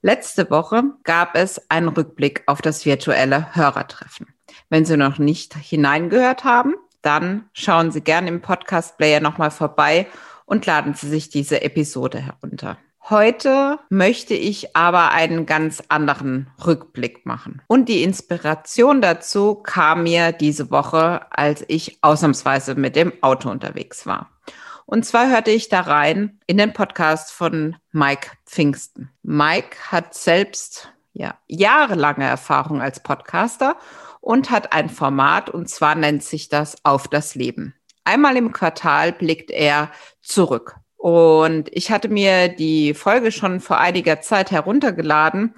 Letzte Woche gab es einen Rückblick auf das virtuelle Hörertreffen. Wenn Sie noch nicht hineingehört haben, dann schauen Sie gerne im Podcast Player nochmal vorbei und laden Sie sich diese Episode herunter. Heute möchte ich aber einen ganz anderen Rückblick machen. Und die Inspiration dazu kam mir diese Woche, als ich ausnahmsweise mit dem Auto unterwegs war. Und zwar hörte ich da rein in den Podcast von Mike Pfingsten. Mike hat selbst ja, jahrelange Erfahrung als Podcaster und hat ein Format und zwar nennt sich das Auf das Leben. Einmal im Quartal blickt er zurück. Und ich hatte mir die Folge schon vor einiger Zeit heruntergeladen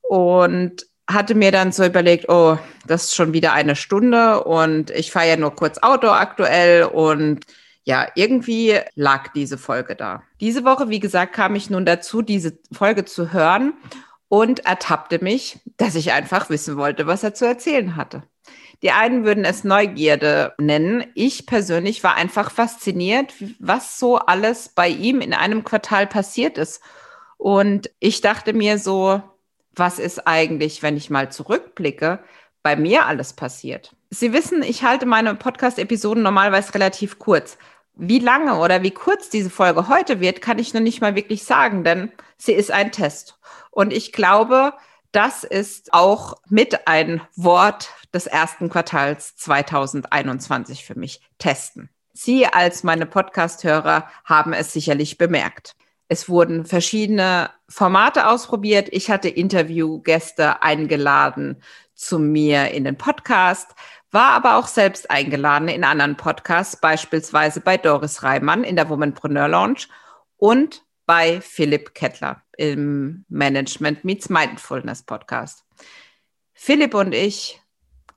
und hatte mir dann so überlegt, oh, das ist schon wieder eine Stunde und ich fahre ja nur kurz Auto aktuell und ja, irgendwie lag diese Folge da. Diese Woche, wie gesagt, kam ich nun dazu, diese Folge zu hören und ertappte mich, dass ich einfach wissen wollte, was er zu erzählen hatte. Die einen würden es Neugierde nennen. Ich persönlich war einfach fasziniert, was so alles bei ihm in einem Quartal passiert ist. Und ich dachte mir so, was ist eigentlich, wenn ich mal zurückblicke, bei mir alles passiert? Sie wissen, ich halte meine Podcast-Episoden normalerweise relativ kurz. Wie lange oder wie kurz diese Folge heute wird, kann ich noch nicht mal wirklich sagen, denn sie ist ein Test. Und ich glaube, das ist auch mit ein Wort des ersten Quartals 2021 für mich. Testen. Sie als meine Podcast-Hörer haben es sicherlich bemerkt. Es wurden verschiedene Formate ausprobiert. Ich hatte Interviewgäste eingeladen zu mir in den Podcast war aber auch selbst eingeladen in anderen Podcasts, beispielsweise bei Doris Reimann in der Womanpreneur Launch und bei Philipp Kettler im Management Meets Mindfulness Podcast. Philipp und ich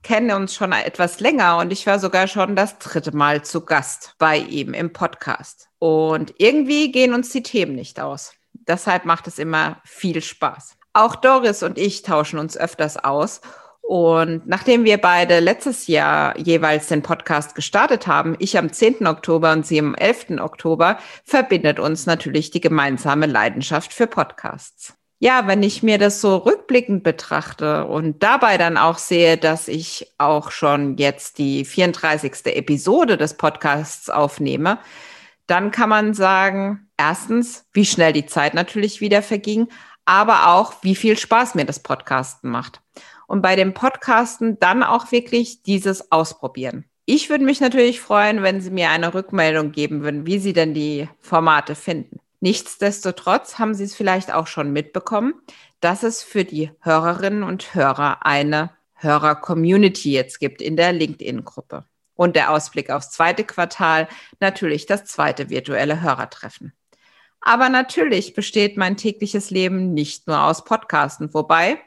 kennen uns schon etwas länger und ich war sogar schon das dritte Mal zu Gast bei ihm im Podcast. Und irgendwie gehen uns die Themen nicht aus. Deshalb macht es immer viel Spaß. Auch Doris und ich tauschen uns öfters aus und nachdem wir beide letztes Jahr jeweils den Podcast gestartet haben, ich am 10. Oktober und Sie am 11. Oktober, verbindet uns natürlich die gemeinsame Leidenschaft für Podcasts. Ja, wenn ich mir das so rückblickend betrachte und dabei dann auch sehe, dass ich auch schon jetzt die 34. Episode des Podcasts aufnehme, dann kann man sagen, erstens, wie schnell die Zeit natürlich wieder verging, aber auch, wie viel Spaß mir das Podcasten macht und bei dem Podcasten dann auch wirklich dieses Ausprobieren. Ich würde mich natürlich freuen, wenn Sie mir eine Rückmeldung geben würden, wie Sie denn die Formate finden. Nichtsdestotrotz haben Sie es vielleicht auch schon mitbekommen, dass es für die Hörerinnen und Hörer eine Hörer-Community jetzt gibt in der LinkedIn-Gruppe. Und der Ausblick aufs zweite Quartal, natürlich das zweite virtuelle Hörertreffen. Aber natürlich besteht mein tägliches Leben nicht nur aus Podcasten, wobei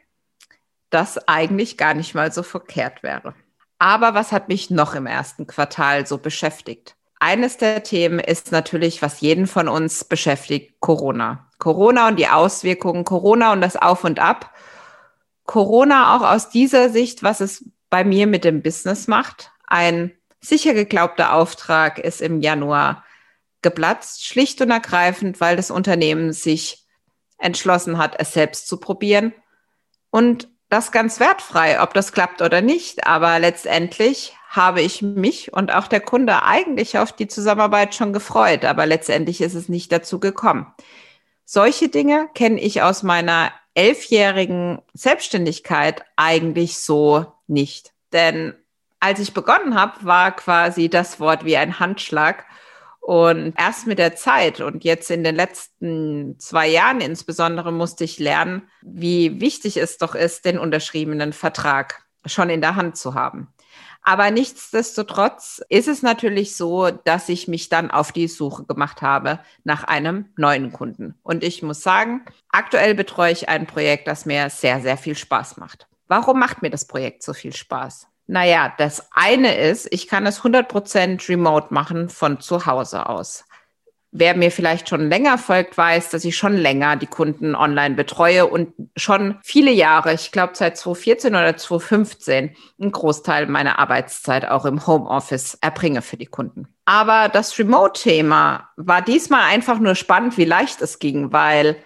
das eigentlich gar nicht mal so verkehrt wäre. Aber was hat mich noch im ersten Quartal so beschäftigt? Eines der Themen ist natürlich, was jeden von uns beschäftigt, Corona. Corona und die Auswirkungen, Corona und das Auf und Ab. Corona auch aus dieser Sicht, was es bei mir mit dem Business macht. Ein sicher geglaubter Auftrag ist im Januar geplatzt, schlicht und ergreifend, weil das Unternehmen sich entschlossen hat, es selbst zu probieren. Und das ganz wertfrei, ob das klappt oder nicht. Aber letztendlich habe ich mich und auch der Kunde eigentlich auf die Zusammenarbeit schon gefreut. Aber letztendlich ist es nicht dazu gekommen. Solche Dinge kenne ich aus meiner elfjährigen Selbstständigkeit eigentlich so nicht. Denn als ich begonnen habe, war quasi das Wort wie ein Handschlag. Und erst mit der Zeit und jetzt in den letzten zwei Jahren insbesondere musste ich lernen, wie wichtig es doch ist, den unterschriebenen Vertrag schon in der Hand zu haben. Aber nichtsdestotrotz ist es natürlich so, dass ich mich dann auf die Suche gemacht habe nach einem neuen Kunden. Und ich muss sagen, aktuell betreue ich ein Projekt, das mir sehr, sehr viel Spaß macht. Warum macht mir das Projekt so viel Spaß? Naja, das eine ist, ich kann es 100% remote machen von zu Hause aus. Wer mir vielleicht schon länger folgt, weiß, dass ich schon länger die Kunden online betreue und schon viele Jahre, ich glaube seit 2014 oder 2015, einen Großteil meiner Arbeitszeit auch im Homeoffice erbringe für die Kunden. Aber das Remote-Thema war diesmal einfach nur spannend, wie leicht es ging, weil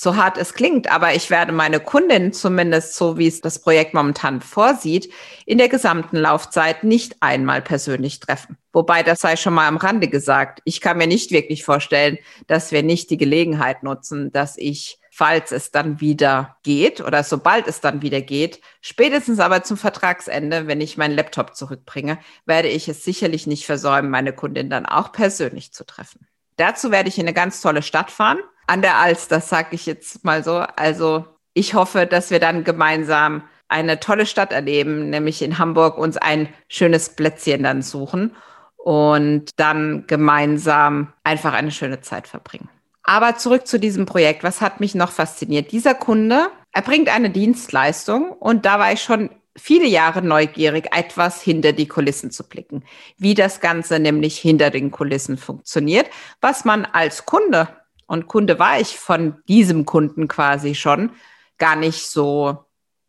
so hart es klingt, aber ich werde meine Kundin zumindest so, wie es das Projekt momentan vorsieht, in der gesamten Laufzeit nicht einmal persönlich treffen. Wobei das sei schon mal am Rande gesagt. Ich kann mir nicht wirklich vorstellen, dass wir nicht die Gelegenheit nutzen, dass ich falls es dann wieder geht oder sobald es dann wieder geht, spätestens aber zum Vertragsende, wenn ich meinen Laptop zurückbringe, werde ich es sicherlich nicht versäumen, meine Kundin dann auch persönlich zu treffen. Dazu werde ich in eine ganz tolle Stadt fahren an der Alster, sag ich jetzt mal so. Also ich hoffe, dass wir dann gemeinsam eine tolle Stadt erleben, nämlich in Hamburg uns ein schönes Plätzchen dann suchen und dann gemeinsam einfach eine schöne Zeit verbringen. Aber zurück zu diesem Projekt. Was hat mich noch fasziniert? Dieser Kunde erbringt eine Dienstleistung und da war ich schon viele Jahre neugierig, etwas hinter die Kulissen zu blicken, wie das Ganze nämlich hinter den Kulissen funktioniert, was man als Kunde und Kunde war ich von diesem Kunden quasi schon, gar nicht so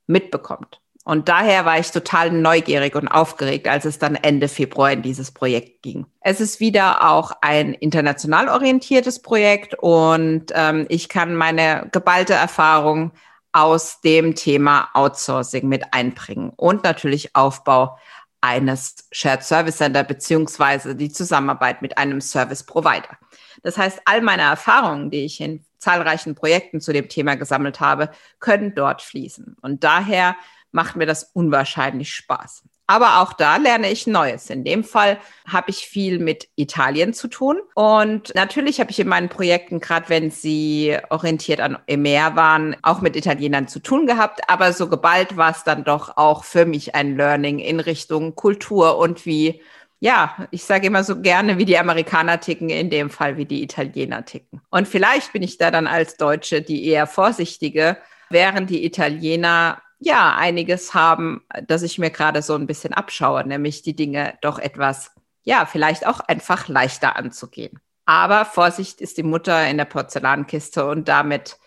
mitbekommt. Und daher war ich total neugierig und aufgeregt, als es dann Ende Februar in dieses Projekt ging. Es ist wieder auch ein international orientiertes Projekt und ähm, ich kann meine geballte Erfahrung aus dem Thema Outsourcing mit einbringen und natürlich Aufbau eines Shared Service Center beziehungsweise die Zusammenarbeit mit einem Service Provider. Das heißt, all meine Erfahrungen, die ich in zahlreichen Projekten zu dem Thema gesammelt habe, können dort fließen. Und daher macht mir das unwahrscheinlich Spaß. Aber auch da lerne ich Neues. In dem Fall habe ich viel mit Italien zu tun. Und natürlich habe ich in meinen Projekten, gerade wenn sie orientiert an EMEA waren, auch mit Italienern zu tun gehabt. Aber so geballt war es dann doch auch für mich ein Learning in Richtung Kultur und wie ja, ich sage immer so gerne, wie die Amerikaner ticken, in dem Fall wie die Italiener ticken. Und vielleicht bin ich da dann als Deutsche die eher vorsichtige, während die Italiener ja einiges haben, das ich mir gerade so ein bisschen abschaue, nämlich die Dinge doch etwas, ja, vielleicht auch einfach leichter anzugehen. Aber Vorsicht ist die Mutter in der Porzellankiste und damit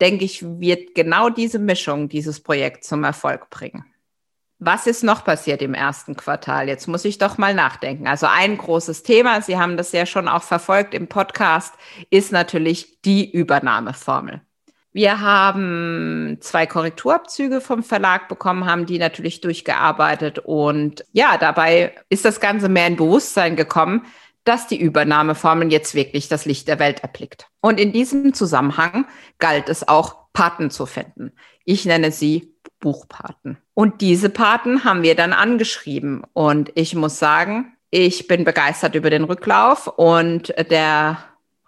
denke ich, wird genau diese Mischung dieses Projekt zum Erfolg bringen. Was ist noch passiert im ersten Quartal? Jetzt muss ich doch mal nachdenken. Also ein großes Thema, Sie haben das ja schon auch verfolgt im Podcast, ist natürlich die Übernahmeformel. Wir haben zwei Korrekturabzüge vom Verlag bekommen, haben die natürlich durchgearbeitet und ja, dabei ist das Ganze mehr in Bewusstsein gekommen, dass die Übernahmeformel jetzt wirklich das Licht der Welt erblickt. Und in diesem Zusammenhang galt es auch, Paten zu finden. Ich nenne sie Buchpaten. Und diese Paten haben wir dann angeschrieben. Und ich muss sagen, ich bin begeistert über den Rücklauf und der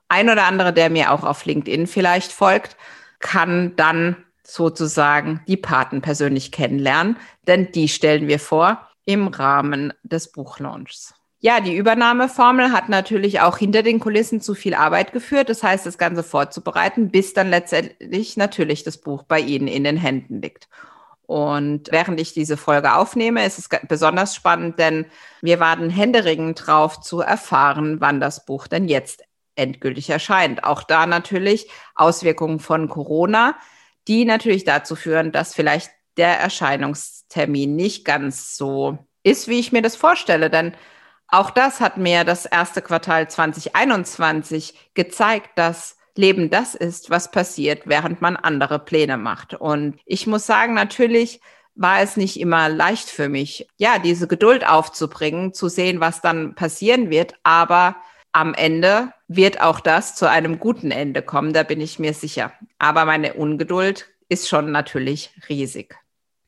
ein oder andere, der mir auch auf LinkedIn vielleicht folgt, kann dann sozusagen die Paten persönlich kennenlernen, denn die stellen wir vor im Rahmen des Buchlaunchs. Ja, die Übernahmeformel hat natürlich auch hinter den Kulissen zu viel Arbeit geführt. Das heißt, das Ganze vorzubereiten, bis dann letztendlich natürlich das Buch bei Ihnen in den Händen liegt. Und während ich diese Folge aufnehme, ist es besonders spannend, denn wir warten händeringend drauf zu erfahren, wann das Buch denn jetzt endgültig erscheint. Auch da natürlich Auswirkungen von Corona, die natürlich dazu führen, dass vielleicht der Erscheinungstermin nicht ganz so ist, wie ich mir das vorstelle. Denn auch das hat mir das erste Quartal 2021 gezeigt, dass Leben das ist, was passiert, während man andere Pläne macht. Und ich muss sagen, natürlich war es nicht immer leicht für mich, ja, diese Geduld aufzubringen, zu sehen, was dann passieren wird. Aber am Ende wird auch das zu einem guten Ende kommen, da bin ich mir sicher. Aber meine Ungeduld ist schon natürlich riesig.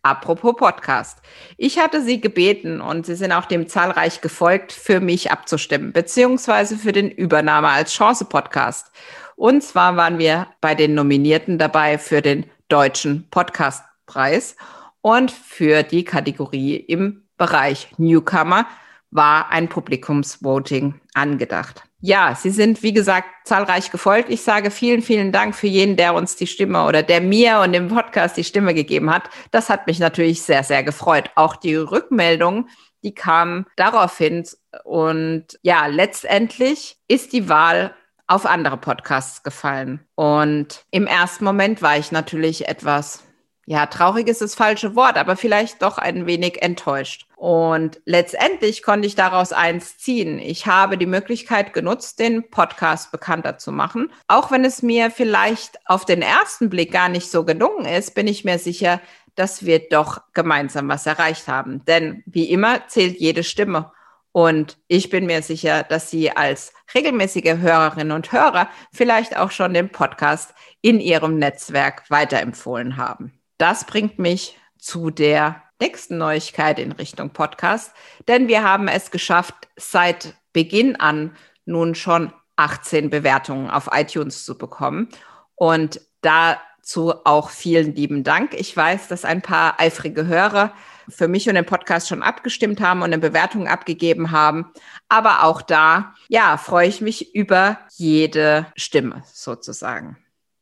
Apropos Podcast. Ich hatte Sie gebeten und Sie sind auch dem zahlreich gefolgt, für mich abzustimmen, beziehungsweise für den Übernahme als Chance Podcast. Und zwar waren wir bei den Nominierten dabei für den Deutschen Podcastpreis und für die Kategorie im Bereich Newcomer war ein Publikumsvoting angedacht. Ja, Sie sind, wie gesagt, zahlreich gefolgt. Ich sage vielen, vielen Dank für jeden, der uns die Stimme oder der mir und dem Podcast die Stimme gegeben hat. Das hat mich natürlich sehr, sehr gefreut. Auch die Rückmeldung, die kam daraufhin. Und ja, letztendlich ist die Wahl auf andere Podcasts gefallen. Und im ersten Moment war ich natürlich etwas ja, traurig ist das falsche Wort, aber vielleicht doch ein wenig enttäuscht. Und letztendlich konnte ich daraus eins ziehen. Ich habe die Möglichkeit genutzt, den Podcast bekannter zu machen. Auch wenn es mir vielleicht auf den ersten Blick gar nicht so gelungen ist, bin ich mir sicher, dass wir doch gemeinsam was erreicht haben. Denn wie immer zählt jede Stimme. Und ich bin mir sicher, dass Sie als regelmäßige Hörerinnen und Hörer vielleicht auch schon den Podcast in Ihrem Netzwerk weiterempfohlen haben. Das bringt mich zu der nächsten Neuigkeit in Richtung Podcast, denn wir haben es geschafft, seit Beginn an nun schon 18 Bewertungen auf iTunes zu bekommen. Und dazu auch vielen lieben Dank. Ich weiß, dass ein paar eifrige Hörer für mich und den Podcast schon abgestimmt haben und eine Bewertung abgegeben haben. Aber auch da, ja, freue ich mich über jede Stimme sozusagen.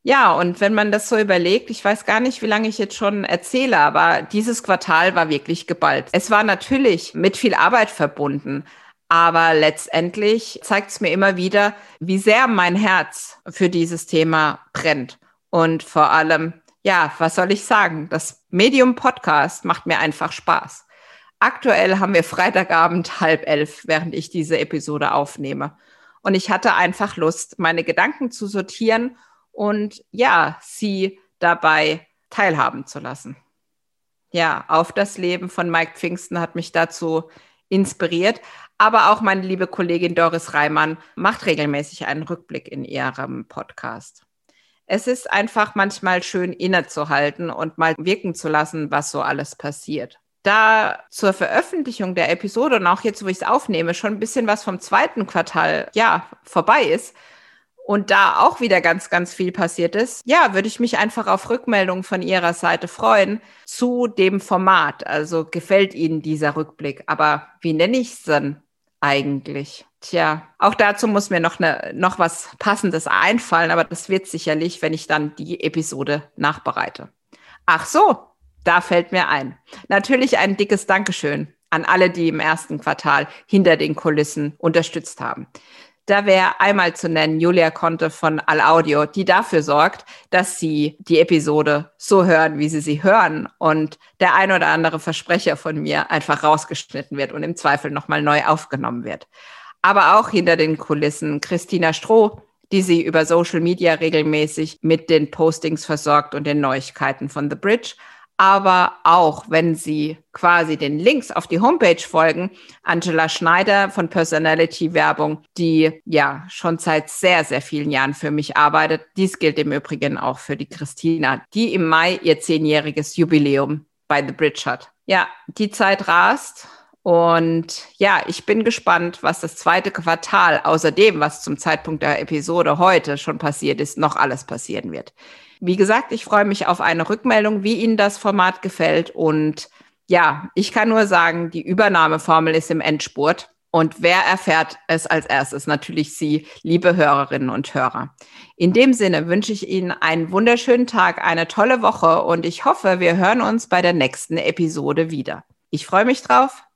Ja, und wenn man das so überlegt, ich weiß gar nicht, wie lange ich jetzt schon erzähle, aber dieses Quartal war wirklich geballt. Es war natürlich mit viel Arbeit verbunden, aber letztendlich zeigt es mir immer wieder, wie sehr mein Herz für dieses Thema brennt. Und vor allem, ja, was soll ich sagen? Das Medium Podcast macht mir einfach Spaß. Aktuell haben wir Freitagabend halb elf, während ich diese Episode aufnehme. Und ich hatte einfach Lust, meine Gedanken zu sortieren und ja, sie dabei teilhaben zu lassen. Ja, auf das Leben von Mike Pfingsten hat mich dazu inspiriert. Aber auch meine liebe Kollegin Doris Reimann macht regelmäßig einen Rückblick in ihrem Podcast. Es ist einfach manchmal schön innezuhalten und mal wirken zu lassen, was so alles passiert. Da zur Veröffentlichung der Episode und auch jetzt, wo ich es aufnehme, schon ein bisschen was vom zweiten Quartal ja vorbei ist, und da auch wieder ganz, ganz viel passiert ist, ja, würde ich mich einfach auf Rückmeldungen von Ihrer Seite freuen zu dem Format. Also gefällt Ihnen dieser Rückblick? Aber wie nenne ich es denn eigentlich? Tja, auch dazu muss mir noch, ne, noch was Passendes einfallen, aber das wird sicherlich, wenn ich dann die Episode nachbereite. Ach so, da fällt mir ein. Natürlich ein dickes Dankeschön an alle, die im ersten Quartal hinter den Kulissen unterstützt haben. Da wäre einmal zu nennen Julia Conte von All Audio, die dafür sorgt, dass Sie die Episode so hören, wie Sie sie hören und der ein oder andere Versprecher von mir einfach rausgeschnitten wird und im Zweifel nochmal neu aufgenommen wird. Aber auch hinter den Kulissen Christina Stroh, die Sie über Social Media regelmäßig mit den Postings versorgt und den Neuigkeiten von The Bridge aber auch wenn Sie quasi den Links auf die Homepage folgen, Angela Schneider von Personality Werbung, die ja schon seit sehr, sehr vielen Jahren für mich arbeitet. Dies gilt im Übrigen auch für die Christina, die im Mai ihr zehnjähriges Jubiläum bei The Bridge hat. Ja, die Zeit rast. Und ja, ich bin gespannt, was das zweite Quartal, außer dem, was zum Zeitpunkt der Episode heute schon passiert ist, noch alles passieren wird. Wie gesagt, ich freue mich auf eine Rückmeldung, wie Ihnen das Format gefällt. Und ja, ich kann nur sagen, die Übernahmeformel ist im Endspurt. Und wer erfährt es als erstes? Natürlich Sie, liebe Hörerinnen und Hörer. In dem Sinne wünsche ich Ihnen einen wunderschönen Tag, eine tolle Woche und ich hoffe, wir hören uns bei der nächsten Episode wieder. Ich freue mich drauf.